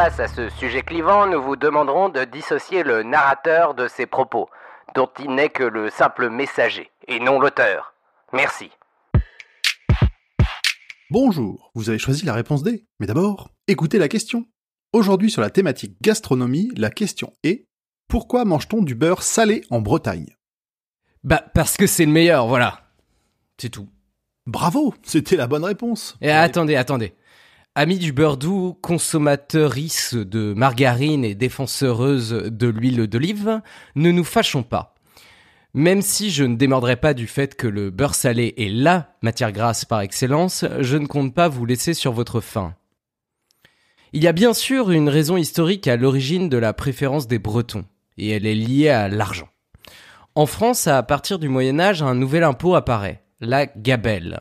Face à ce sujet clivant, nous vous demanderons de dissocier le narrateur de ses propos, dont il n'est que le simple messager, et non l'auteur. Merci. Bonjour, vous avez choisi la réponse D. Mais d'abord, écoutez la question. Aujourd'hui sur la thématique gastronomie, la question est pourquoi mange-t-on du beurre salé en Bretagne? Bah parce que c'est le meilleur, voilà. C'est tout. Bravo, c'était la bonne réponse. Et attendez, attendez. Amis du beurre doux, consommateuristes de margarine et défenseuses de l'huile d'olive, ne nous fâchons pas. Même si je ne démordrai pas du fait que le beurre salé est LA matière grasse par excellence, je ne compte pas vous laisser sur votre faim. Il y a bien sûr une raison historique à l'origine de la préférence des Bretons, et elle est liée à l'argent. En France, à partir du Moyen Âge, un nouvel impôt apparaît, la gabelle.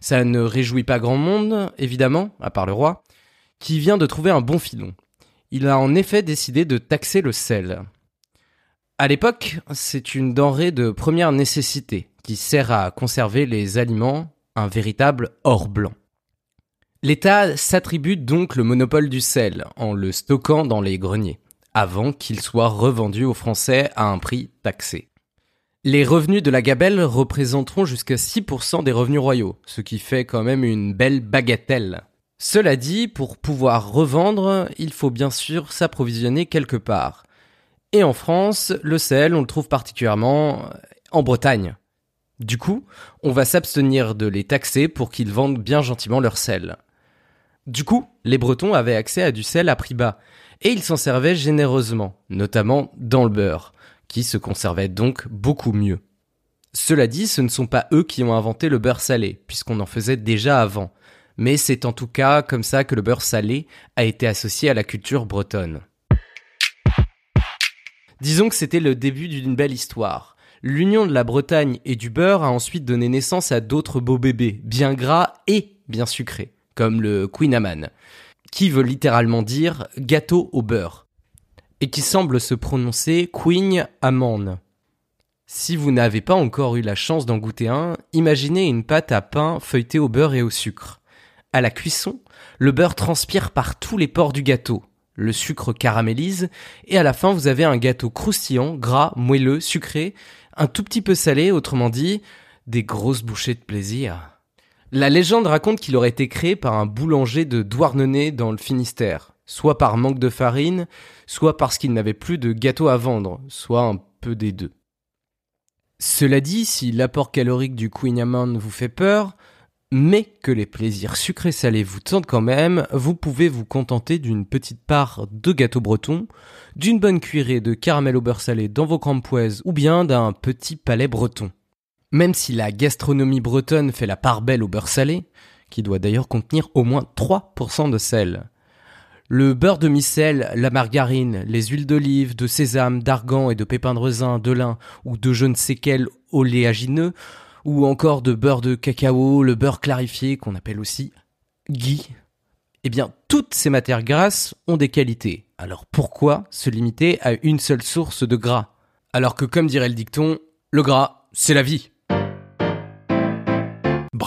Ça ne réjouit pas grand monde, évidemment, à part le roi, qui vient de trouver un bon filon. Il a en effet décidé de taxer le sel. À l'époque, c'est une denrée de première nécessité qui sert à conserver les aliments, un véritable or blanc. L'État s'attribue donc le monopole du sel en le stockant dans les greniers, avant qu'il soit revendu aux Français à un prix taxé. Les revenus de la gabelle représenteront jusqu'à 6% des revenus royaux, ce qui fait quand même une belle bagatelle. Cela dit, pour pouvoir revendre, il faut bien sûr s'approvisionner quelque part. Et en France, le sel, on le trouve particulièrement en Bretagne. Du coup, on va s'abstenir de les taxer pour qu'ils vendent bien gentiment leur sel. Du coup, les Bretons avaient accès à du sel à prix bas, et ils s'en servaient généreusement, notamment dans le beurre, qui se conservait donc beaucoup mieux. Cela dit, ce ne sont pas eux qui ont inventé le beurre salé, puisqu'on en faisait déjà avant, mais c'est en tout cas comme ça que le beurre salé a été associé à la culture bretonne. Disons que c'était le début d'une belle histoire. L'union de la Bretagne et du beurre a ensuite donné naissance à d'autres beaux bébés, bien gras et bien sucrés, comme le Queen Amman, qui veut littéralement dire gâteau au beurre, et qui semble se prononcer Queen Amman. Si vous n'avez pas encore eu la chance d'en goûter un, imaginez une pâte à pain feuilletée au beurre et au sucre. À la cuisson, le beurre transpire par tous les pores du gâteau, le sucre caramélise, et à la fin vous avez un gâteau croustillant, gras, moelleux, sucré, un tout petit peu salé, autrement dit, des grosses bouchées de plaisir. La légende raconte qu'il aurait été créé par un boulanger de Douarnenez dans le Finistère, soit par manque de farine, soit parce qu'il n'avait plus de gâteau à vendre, soit un peu des deux. Cela dit, si l'apport calorique du Queen Amman vous fait peur, mais que les plaisirs sucrés salés vous tentent quand même, vous pouvez vous contenter d'une petite part de gâteau breton, d'une bonne cuillerée de caramel au beurre salé dans vos crampoises ou bien d'un petit palais breton. Même si la gastronomie bretonne fait la part belle au beurre salé, qui doit d'ailleurs contenir au moins 3% de sel. Le beurre de micelle, la margarine, les huiles d'olive, de sésame, d'argan et de pépins de raisin, de lin ou de je ne sais quel oléagineux, ou encore de beurre de cacao, le beurre clarifié qu'on appelle aussi ghee. Eh bien, toutes ces matières grasses ont des qualités. Alors pourquoi se limiter à une seule source de gras? Alors que comme dirait le dicton, le gras, c'est la vie.